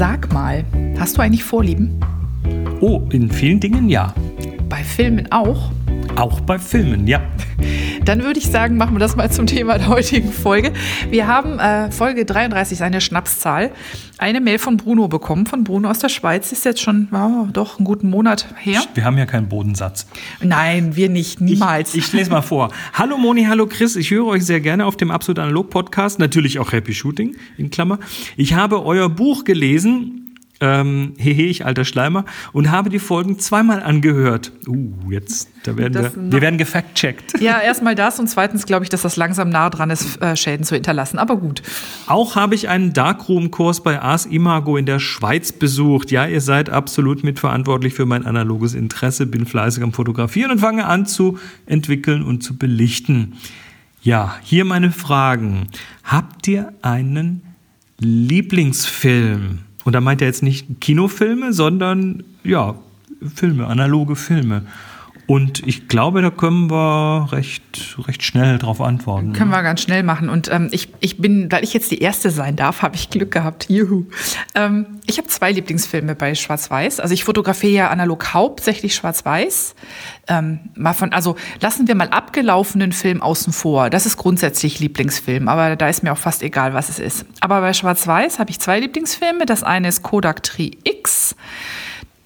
Sag mal, hast du eigentlich Vorlieben? Oh, in vielen Dingen ja. Bei Filmen auch? Auch bei Filmen, ja. Dann würde ich sagen, machen wir das mal zum Thema der heutigen Folge. Wir haben äh, Folge 33, eine Schnapszahl, eine Mail von Bruno bekommen, von Bruno aus der Schweiz. Ist jetzt schon, oh, doch, einen guten Monat her. Wir haben ja keinen Bodensatz. Nein, wir nicht, niemals. Ich, ich lese mal vor. Hallo Moni, hallo Chris, ich höre euch sehr gerne auf dem Absolut Analog Podcast, natürlich auch Happy Shooting, in Klammer. Ich habe euer Buch gelesen, ähm, hehe, ich alter Schleimer, und habe die Folgen zweimal angehört. Uh, jetzt, da werden das wir, wir werden gefact-checkt. Ja, erstmal das und zweitens glaube ich, dass das langsam nah dran ist, äh, Schäden zu hinterlassen, aber gut. Auch habe ich einen Darkroom-Kurs bei Ars Imago in der Schweiz besucht. Ja, ihr seid absolut mitverantwortlich für mein analoges Interesse, bin fleißig am Fotografieren und fange an zu entwickeln und zu belichten. Ja, hier meine Fragen. Habt ihr einen Lieblingsfilm? Und da meint er jetzt nicht Kinofilme, sondern ja, Filme, analoge Filme. Und ich glaube, da können wir recht, recht schnell drauf antworten. Können ne? wir ganz schnell machen. Und ähm, ich, ich bin, weil ich jetzt die Erste sein darf, habe ich Glück gehabt. Juhu. Ähm, ich habe zwei Lieblingsfilme bei Schwarz-Weiß. Also ich fotografiere ja analog hauptsächlich Schwarz-Weiß. Ähm, mal von, also lassen wir mal abgelaufenen Film außen vor. Das ist grundsätzlich Lieblingsfilm, aber da ist mir auch fast egal, was es ist. Aber bei Schwarz-Weiß habe ich zwei Lieblingsfilme. Das eine ist Kodak Tri X.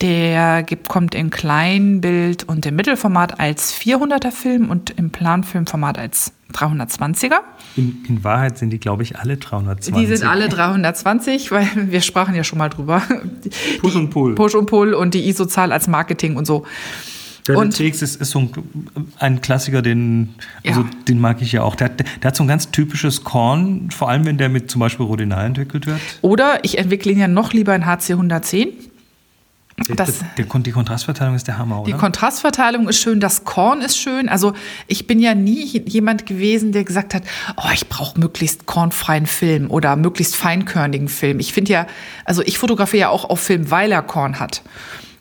Der kommt in Kleinbild und im Mittelformat als 400er Film und im Planfilmformat als 320er. In, in Wahrheit sind die, glaube ich, alle 320. Die sind alle 320, weil wir sprachen ja schon mal drüber. Push und Pull. Push und Pull und die ISO-Zahl als Marketing und so. Der und TX ist, ist so ein, ein, Klassiker, den, also ja. den mag ich ja auch. Der, der, hat so ein ganz typisches Korn, vor allem wenn der mit zum Beispiel Rodinal entwickelt wird. Oder ich entwickle ihn ja noch lieber in HC 110 das, der, der, die Kontrastverteilung ist der Hammer, oder? Die Kontrastverteilung ist schön, das Korn ist schön. Also ich bin ja nie jemand gewesen, der gesagt hat, oh, ich brauche möglichst kornfreien Film oder möglichst feinkörnigen Film. Ich finde ja, also ich fotografiere ja auch auf Film, weil er Korn hat.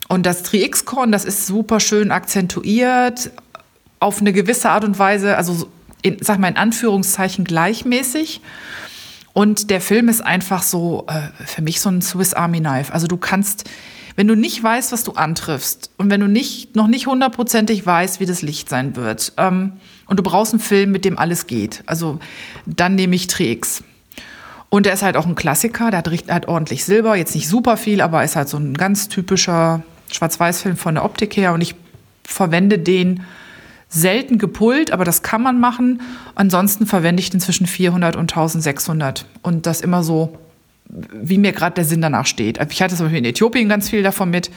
Und das Tri-X-Korn, das ist super schön akzentuiert, auf eine gewisse Art und Weise, also in, sag mal in Anführungszeichen gleichmäßig. Und der Film ist einfach so, äh, für mich so ein Swiss Army Knife. Also du kannst wenn du nicht weißt, was du antriffst und wenn du nicht, noch nicht hundertprozentig weißt, wie das Licht sein wird ähm, und du brauchst einen Film, mit dem alles geht, also dann nehme ich Trix. Und der ist halt auch ein Klassiker, der hat, hat ordentlich Silber, jetzt nicht super viel, aber ist halt so ein ganz typischer Schwarz-Weiß-Film von der Optik her und ich verwende den selten gepult, aber das kann man machen. Ansonsten verwende ich den zwischen 400 und 1600 und das immer so wie mir gerade der Sinn danach steht. Also ich hatte zum Beispiel in Äthiopien ganz viel davon mit.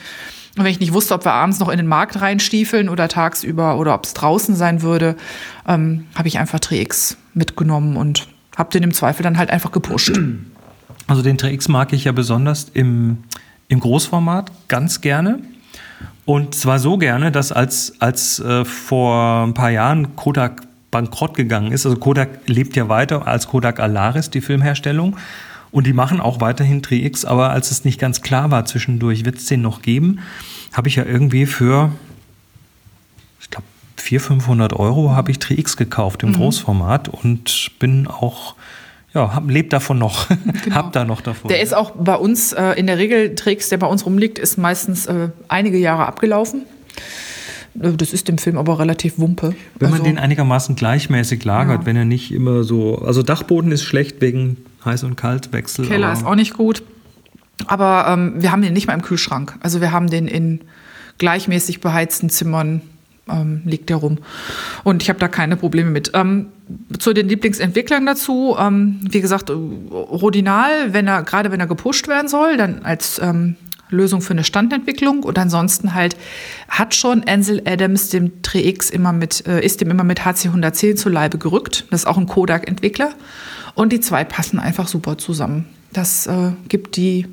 Und wenn ich nicht wusste, ob wir abends noch in den Markt reinstiefeln oder tagsüber oder ob es draußen sein würde, ähm, habe ich einfach TriX mitgenommen und habe den im Zweifel dann halt einfach gepusht. Also den TriX mag ich ja besonders im, im Großformat ganz gerne. Und zwar so gerne, dass als, als äh, vor ein paar Jahren Kodak bankrott gegangen ist, also Kodak lebt ja weiter als Kodak Alaris, die Filmherstellung. Und die machen auch weiterhin Tri-X, aber als es nicht ganz klar war zwischendurch, wird es den noch geben, habe ich ja irgendwie für, ich glaube, 400, 500 Euro habe ich Tri-X gekauft im mhm. Großformat und bin auch ja, hab, lebt davon noch. Genau. hab da noch davon. Der ist auch bei uns, äh, in der Regel Tricks, der bei uns rumliegt, ist meistens äh, einige Jahre abgelaufen. Äh, das ist dem Film aber relativ wumpe. Wenn man also, den einigermaßen gleichmäßig lagert, ja. wenn er nicht immer so. Also Dachboden ist schlecht wegen Heiß- und Kaltwechsel. Keller ist auch nicht gut. Aber ähm, wir haben den nicht mal im Kühlschrank. Also wir haben den in gleichmäßig beheizten Zimmern ähm, liegt der rum. Und ich habe da keine Probleme mit. Ähm, zu den Lieblingsentwicklern dazu, ähm, wie gesagt, Rodinal, wenn er, gerade wenn er gepusht werden soll, dann als ähm, Lösung für eine Standentwicklung. Und ansonsten halt hat schon Ansel Adams dem Tri-X immer mit, äh, ist dem immer mit HC 110 zu Leibe gerückt. Das ist auch ein Kodak-Entwickler. Und die zwei passen einfach super zusammen. Das äh, gibt die,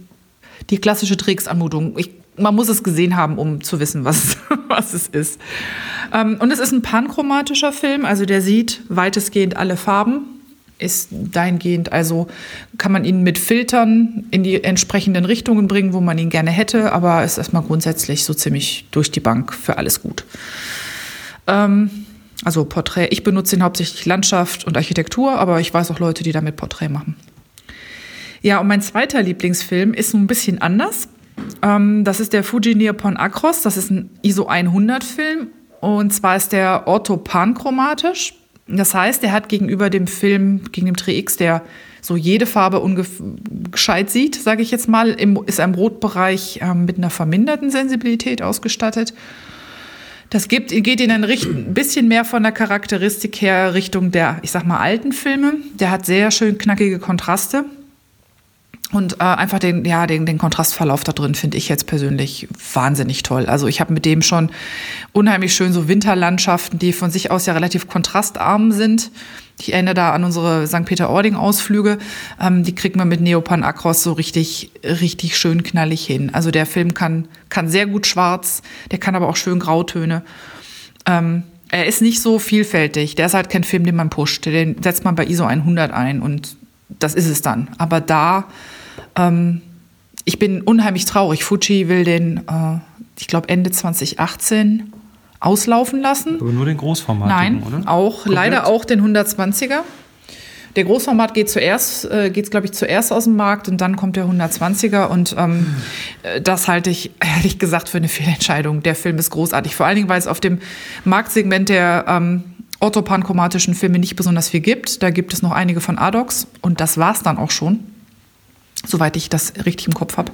die klassische Trägsanmutung. Ich, man muss es gesehen haben, um zu wissen, was, was es ist. Ähm, und es ist ein panchromatischer Film, also der sieht weitestgehend alle Farben. Ist dahingehend, also kann man ihn mit Filtern in die entsprechenden Richtungen bringen, wo man ihn gerne hätte, aber ist erstmal grundsätzlich so ziemlich durch die Bank für alles gut. Ähm, also Porträt, ich benutze ihn hauptsächlich Landschaft und Architektur, aber ich weiß auch Leute, die damit Porträt machen. Ja, und mein zweiter Lieblingsfilm ist ein bisschen anders. Ähm, das ist der Fuji Neopon Acros. Das ist ein ISO 100 Film. Und zwar ist der orthopanchromatisch. Das heißt, er hat gegenüber dem Film, gegen dem Tri-X, der so jede Farbe gescheit sieht, sage ich jetzt mal, im, ist im Rotbereich ähm, mit einer verminderten Sensibilität ausgestattet. Das gibt, geht in ein bisschen mehr von der Charakteristik her Richtung der, ich sag mal, alten Filme. Der hat sehr schön knackige Kontraste. Und äh, einfach den, ja, den, den Kontrastverlauf da drin finde ich jetzt persönlich wahnsinnig toll. Also ich habe mit dem schon unheimlich schön so Winterlandschaften, die von sich aus ja relativ kontrastarm sind. Ich erinnere da an unsere St. Peter-Ording-Ausflüge. Ähm, die kriegt man mit Neopan Acros so richtig, richtig schön knallig hin. Also der Film kann, kann sehr gut schwarz, der kann aber auch schön Grautöne. Ähm, er ist nicht so vielfältig. Der ist halt kein Film, den man pusht. Den setzt man bei ISO 100 ein und das ist es dann. Aber da ähm, ich bin unheimlich traurig. Fuji will den, äh, ich glaube, Ende 2018 auslaufen lassen. Aber nur den Großformat, Nein, oder? auch Komplett? leider auch den 120er. Der Großformat geht zuerst, äh, geht glaube ich zuerst aus dem Markt und dann kommt der 120er und ähm, hm. das halte ich ehrlich gesagt für eine Fehlentscheidung. Der Film ist großartig, vor allen Dingen, weil es auf dem Marktsegment der ähm, orthopanchromatischen Filme nicht besonders viel gibt. Da gibt es noch einige von Adox und das war es dann auch schon soweit ich das richtig im Kopf habe.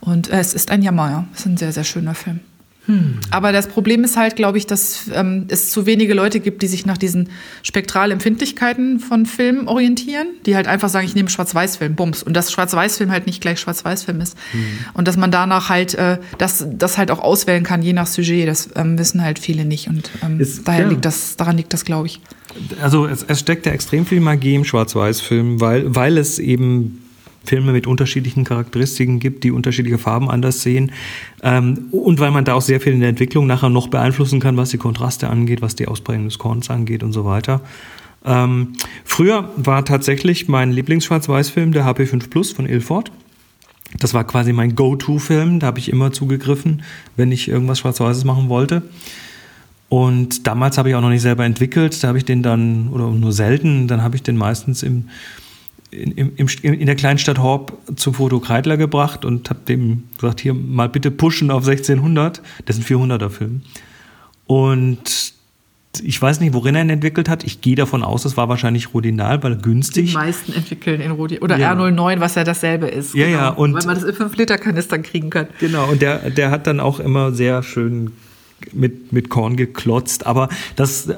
Und äh, es ist ein Jammer, ja. Es ist ein sehr, sehr schöner Film. Hm. Aber das Problem ist halt, glaube ich, dass ähm, es zu wenige Leute gibt, die sich nach diesen Spektralempfindlichkeiten von Filmen orientieren, die halt einfach sagen, ich nehme Schwarz-Weiß-Film, Bums. Und dass Schwarz-Weiß-Film halt nicht gleich Schwarz-Weiß-Film ist. Hm. Und dass man danach halt äh, das, das halt auch auswählen kann, je nach Sujet, das ähm, wissen halt viele nicht. Und ähm, ist, daher ja. liegt das, daran liegt das, glaube ich. Also es, es steckt ja extrem viel Magie im Schwarz-Weiß-Film, weil, weil es eben Filme mit unterschiedlichen Charakteristiken gibt, die unterschiedliche Farben anders sehen. Ähm, und weil man da auch sehr viel in der Entwicklung nachher noch beeinflussen kann, was die Kontraste angeht, was die Ausprägung des Korns angeht und so weiter. Ähm, früher war tatsächlich mein Lieblings-Schwarz-Weiß-Film der HP5 Plus von Ilford. Das war quasi mein Go-To-Film. Da habe ich immer zugegriffen, wenn ich irgendwas Schwarz-Weißes machen wollte. Und damals habe ich auch noch nicht selber entwickelt. Da habe ich den dann, oder nur selten, dann habe ich den meistens im in, im, in der kleinen Stadt Horb zum Foto Kreidler gebracht und habe dem gesagt, hier mal bitte pushen auf 1600. Das ist ein 400er Film. Und ich weiß nicht, worin er ihn entwickelt hat. Ich gehe davon aus, es war wahrscheinlich Rodinal, weil günstig. Die meisten entwickeln in Rodinal. Oder ja. R09, was ja dasselbe ist. Ja, genau. ja. Und weil man das in 5-Liter-Kanistern kriegen kann. Genau, und der, der hat dann auch immer sehr schön mit, mit Korn geklotzt. Aber das,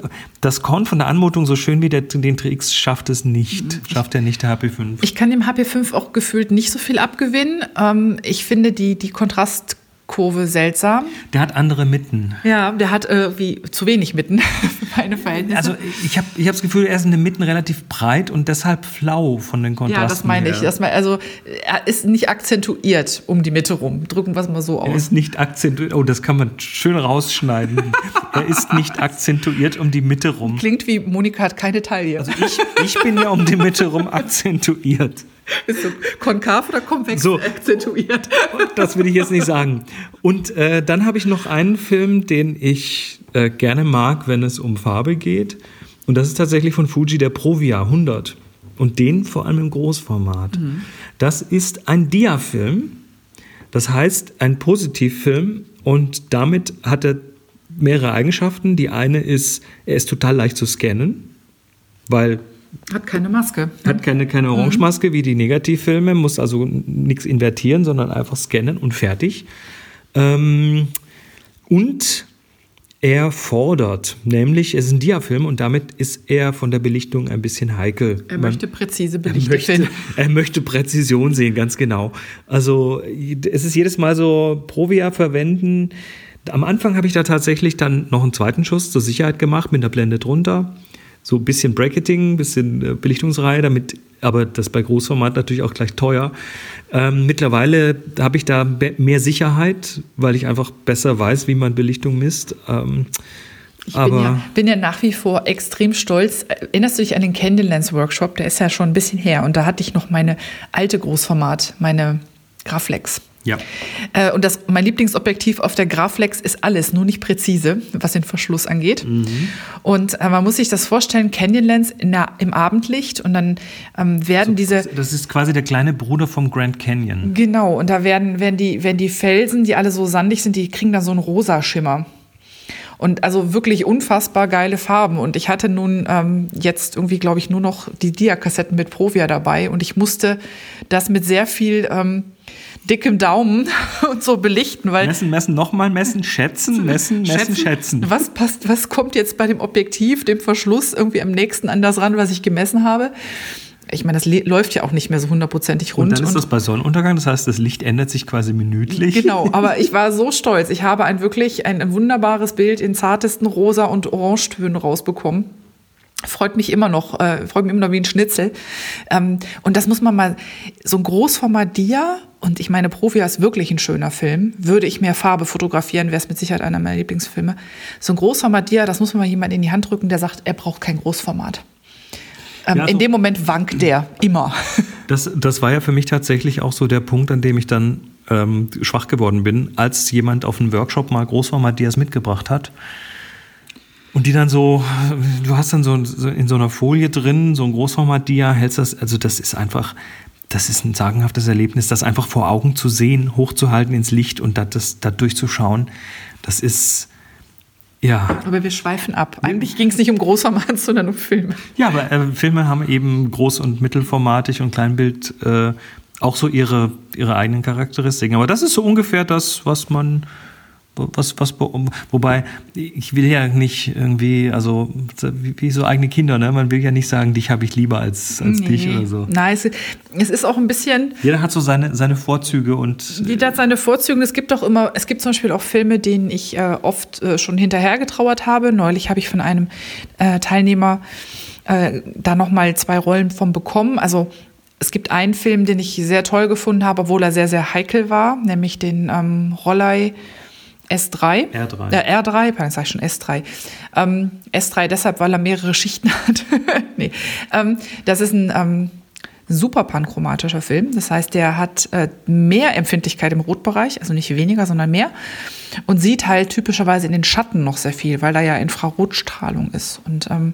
das Korn von der Anmutung, so schön wie der, den TX, schafft es nicht. Mhm. Schafft er nicht der HP5. Ich kann dem HP5 auch gefühlt nicht so viel abgewinnen. Ähm, ich finde die, die Kontrast- Kurve seltsam. Der hat andere Mitten. Ja, der hat irgendwie zu wenig Mitten für meine Verhältnisse. Also ich habe ich hab das Gefühl, er ist in den Mitten relativ breit und deshalb flau von den Kontrasten. Ja, das meine ich. Das mein, also er ist nicht akzentuiert um die Mitte rum. Drücken wir es mal so aus. Er ist nicht akzentuiert. Oh, das kann man schön rausschneiden. er ist nicht akzentuiert um die Mitte rum. Klingt wie Monika hat keine Taille. Also ich, ich bin ja um die Mitte rum akzentuiert. Bist du konkav oder konvex so, akzentuiert? Das will ich jetzt nicht sagen. Und äh, dann habe ich noch einen Film, den ich äh, gerne mag, wenn es um Farbe geht. Und das ist tatsächlich von Fuji, der Provia 100. Und den vor allem im Großformat. Mhm. Das ist ein Dia-Film. Das heißt, ein Positivfilm. Und damit hat er mehrere Eigenschaften. Die eine ist, er ist total leicht zu scannen, weil hat keine Maske. Hat keine, keine Orange-Maske wie die Negativfilme, muss also nichts invertieren, sondern einfach scannen und fertig. Ähm, und er fordert, nämlich es ist ein Diafilm und damit ist er von der Belichtung ein bisschen heikel. Er Man, möchte präzise Belichtung möchte, er möchte Präzision sehen, ganz genau. Also es ist jedes Mal so Provia verwenden. Am Anfang habe ich da tatsächlich dann noch einen zweiten Schuss zur Sicherheit gemacht mit der Blende drunter so ein bisschen Bracketing, ein bisschen äh, Belichtungsreihe, damit, aber das bei Großformat natürlich auch gleich teuer. Ähm, mittlerweile habe ich da mehr Sicherheit, weil ich einfach besser weiß, wie man Belichtung misst. Ähm, ich bin ja, bin ja, nach wie vor extrem stolz. Erinnerst du dich an den Candlelens Workshop? Der ist ja schon ein bisschen her. Und da hatte ich noch meine alte Großformat, meine Graflex. Ja. Äh, und das, mein Lieblingsobjektiv auf der Graflex ist alles, nur nicht präzise, was den Verschluss angeht. Mhm. Und äh, man muss sich das vorstellen, Canyon Lens in der, im Abendlicht und dann ähm, werden diese... Das ist quasi der kleine Bruder vom Grand Canyon. Genau, und da werden, werden, die, werden die Felsen, die alle so sandig sind, die kriegen dann so einen rosa Schimmer. Und also wirklich unfassbar geile Farben. Und ich hatte nun ähm, jetzt irgendwie, glaube ich, nur noch die Dia-Kassetten mit Provia dabei. Und ich musste das mit sehr viel ähm, dickem Daumen und so belichten, weil. Messen, messen, nochmal messen, schätzen, messen, messen, schätzen. Was passt, was kommt jetzt bei dem Objektiv, dem Verschluss irgendwie am nächsten an das ran, was ich gemessen habe? Ich meine, das läuft ja auch nicht mehr so hundertprozentig rund. Und dann ist das bei Sonnenuntergang, das heißt, das Licht ändert sich quasi minütlich. Genau, aber ich war so stolz. Ich habe ein wirklich ein wunderbares Bild in zartesten Rosa- und Orangetönen rausbekommen freut mich immer noch, äh, freut mich immer noch wie ein Schnitzel. Ähm, und das muss man mal, so ein Großformat Dia, und ich meine, Profia ist wirklich ein schöner Film, würde ich mehr Farbe fotografieren, wäre es mit Sicherheit einer meiner Lieblingsfilme. So ein Großformat Dia, das muss man mal jemand in die Hand drücken, der sagt, er braucht kein Großformat. Ähm, ja, so in dem Moment wankt der immer. Das, das war ja für mich tatsächlich auch so der Punkt, an dem ich dann ähm, schwach geworden bin, als jemand auf einem Workshop mal Großformat-Dias mitgebracht hat. Und die dann so, du hast dann so, so in so einer Folie drin, so ein Großformat-Dia, hältst das, also das ist einfach, das ist ein sagenhaftes Erlebnis, das einfach vor Augen zu sehen, hochzuhalten ins Licht und das, da durchzuschauen. Das ist, ja. Aber wir schweifen ab. Eigentlich ging es nicht um Großformat, sondern um Filme. Ja, aber äh, Filme haben eben Groß- und Mittelformatig und Kleinbild äh, auch so ihre, ihre eigenen Charakteristiken. Aber das ist so ungefähr das, was man was, was, wobei, ich will ja nicht irgendwie, also wie, so eigene Kinder, ne? Man will ja nicht sagen, dich habe ich lieber als, als nee. dich oder so. Nein, es, es, ist auch ein bisschen. Jeder hat so seine, seine Vorzüge und. Jeder hat seine Vorzüge. Es gibt auch immer, es gibt zum Beispiel auch Filme, denen ich äh, oft äh, schon hinterher getrauert habe. Neulich habe ich von einem äh, Teilnehmer äh, da nochmal zwei Rollen von bekommen. Also es gibt einen Film, den ich sehr toll gefunden habe, obwohl er sehr, sehr heikel war, nämlich den ähm, Rollei S3. R3. Äh, R3, pardon, sag ich schon S3. Ähm, S3 deshalb, weil er mehrere Schichten hat. nee. Ähm, das ist ein ähm, super panchromatischer Film. Das heißt, der hat äh, mehr Empfindlichkeit im Rotbereich, also nicht weniger, sondern mehr. Und sieht halt typischerweise in den Schatten noch sehr viel, weil da ja Infrarotstrahlung ist. Und ähm,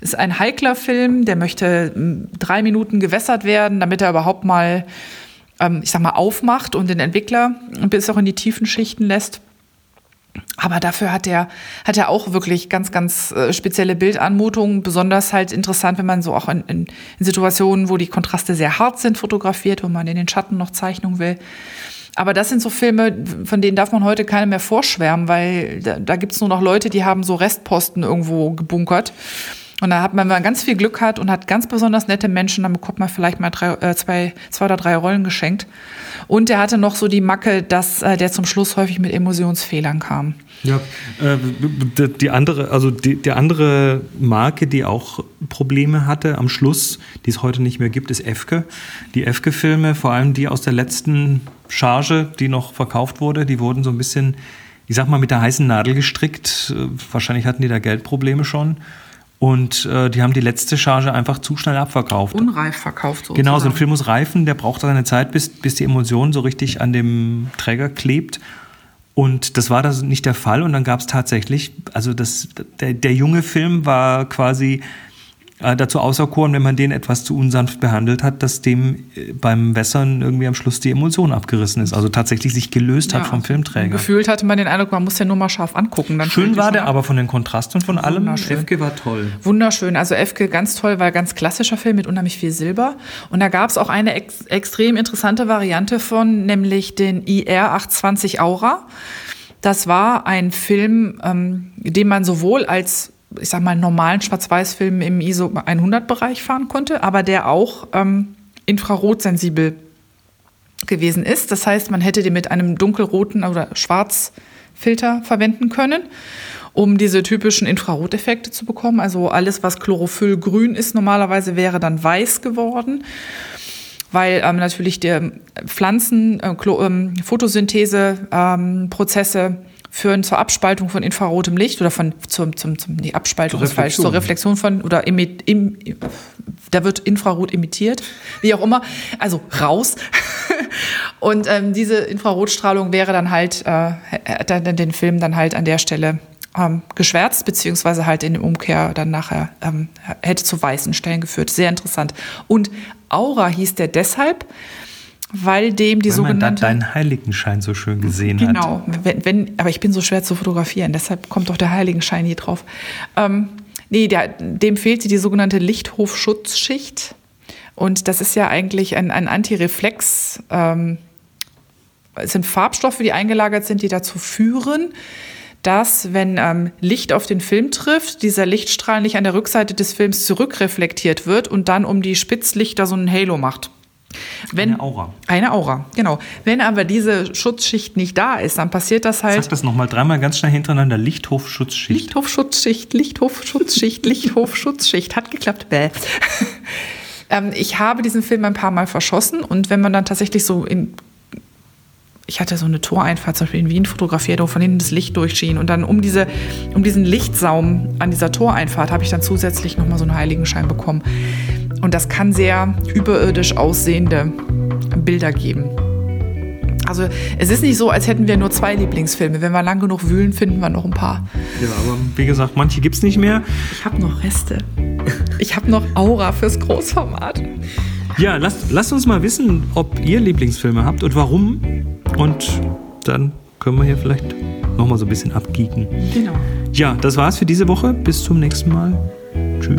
ist ein heikler Film, der möchte drei Minuten gewässert werden, damit er überhaupt mal, ähm, ich sag mal, aufmacht und den Entwickler bis auch in die tiefen Schichten lässt. Aber dafür hat er, hat er auch wirklich ganz, ganz äh, spezielle Bildanmutungen. Besonders halt interessant, wenn man so auch in, in, in, Situationen, wo die Kontraste sehr hart sind, fotografiert, wo man in den Schatten noch Zeichnung will. Aber das sind so Filme, von denen darf man heute keine mehr vorschwärmen, weil da, da gibt's nur noch Leute, die haben so Restposten irgendwo gebunkert. Und da hat man, wenn man ganz viel Glück hat und hat ganz besonders nette Menschen, dann bekommt man vielleicht mal drei, äh, zwei, zwei oder drei Rollen geschenkt. Und er hatte noch so die Macke, dass äh, der zum Schluss häufig mit Emulsionsfehlern kam. Ja, äh, die andere, also die, die andere Marke, die auch Probleme hatte am Schluss, die es heute nicht mehr gibt, ist Efke. Die Efke-Filme, vor allem die aus der letzten Charge, die noch verkauft wurde, die wurden so ein bisschen, ich sag mal, mit der heißen Nadel gestrickt. Äh, wahrscheinlich hatten die da Geldprobleme schon. Und äh, die haben die letzte Charge einfach zu schnell abverkauft. Unreif verkauft sozusagen. Genau, so ein Film muss reifen, der braucht seine Zeit, bis, bis die Emulsion so richtig an dem Träger klebt. Und das war da nicht der Fall. Und dann gab es tatsächlich, also das, der, der junge Film war quasi äh, dazu auserkoren, wenn man den etwas zu unsanft behandelt hat, dass dem äh, beim Wässern irgendwie am Schluss die Emulsion abgerissen ist. Also tatsächlich sich gelöst ja, hat vom Filmträger. Gefühlt hatte man den Eindruck, man muss ja nur mal scharf angucken. Dann Schön war der aber von den Kontrasten und von allem. Efke war toll. Wunderschön. Also Efke ganz toll, weil ganz klassischer Film mit unheimlich viel Silber. Und da gab es auch eine ex extrem interessante Variante von, nämlich den IR 820 Aura. Das war ein Film, ähm, den man sowohl als ich sag mal, normalen Schwarz-Weiß-Film im ISO 100-Bereich fahren konnte, aber der auch ähm, infrarotsensibel gewesen ist. Das heißt, man hätte den mit einem dunkelroten oder Schwarzfilter verwenden können, um diese typischen Infraroteffekte zu bekommen. Also alles, was Chlorophyllgrün ist, normalerweise wäre dann weiß geworden weil ähm, natürlich der Pflanzen, äh, ähm, Photosynthese-Prozesse ähm, führen zur Abspaltung von infrarotem Licht oder von zum, zum, zum die Abspaltung zur ist falsch, zur Reflexion von oder emit, im, da wird Infrarot emittiert, wie auch immer, also raus. Und ähm, diese Infrarotstrahlung wäre dann halt, äh, dann den Film dann halt an der Stelle ähm, geschwärzt, beziehungsweise halt in Umkehr dann nachher ähm, hätte zu weißen Stellen geführt. Sehr interessant. Und Aura hieß der deshalb, weil dem die weil sogenannte. Man da deinen Heiligenschein so schön gesehen genau, hat. Genau, wenn, wenn, aber ich bin so schwer zu fotografieren, deshalb kommt doch der Heiligenschein hier drauf. Ähm, nee, der, dem fehlte die sogenannte Lichthofschutzschicht. Und das ist ja eigentlich ein, ein Antireflex. Ähm, es sind Farbstoffe, die eingelagert sind, die dazu führen, dass, wenn ähm, Licht auf den Film trifft, dieser Lichtstrahl nicht an der Rückseite des Films zurückreflektiert wird und dann um die Spitzlichter so ein Halo macht. Wenn, eine Aura. Eine Aura, genau. Wenn aber diese Schutzschicht nicht da ist, dann passiert das halt. Sag das nochmal dreimal ganz schnell hintereinander. Lichthofschutzschicht. Lichthofschutzschicht, Lichthofschutzschicht, Lichthofschutzschicht. Hat geklappt, bäh. ähm, ich habe diesen Film ein paar Mal verschossen und wenn man dann tatsächlich so in ich hatte so eine Toreinfahrt zum Beispiel in Wien fotografiert, wo von hinten das Licht durchschien. Und dann um, diese, um diesen Lichtsaum an dieser Toreinfahrt habe ich dann zusätzlich nochmal so einen Heiligenschein bekommen. Und das kann sehr überirdisch aussehende Bilder geben. Also es ist nicht so, als hätten wir nur zwei Lieblingsfilme. Wenn wir lang genug wühlen, finden wir noch ein paar. Ja, aber wie gesagt, manche gibt es nicht mehr. Ich habe noch Reste. Ich habe noch Aura fürs Großformat. Ja, lasst, lasst uns mal wissen, ob ihr Lieblingsfilme habt und warum. Und dann können wir hier vielleicht nochmal so ein bisschen abgeeken. Genau. Ja, das war's für diese Woche. Bis zum nächsten Mal. Tschüss.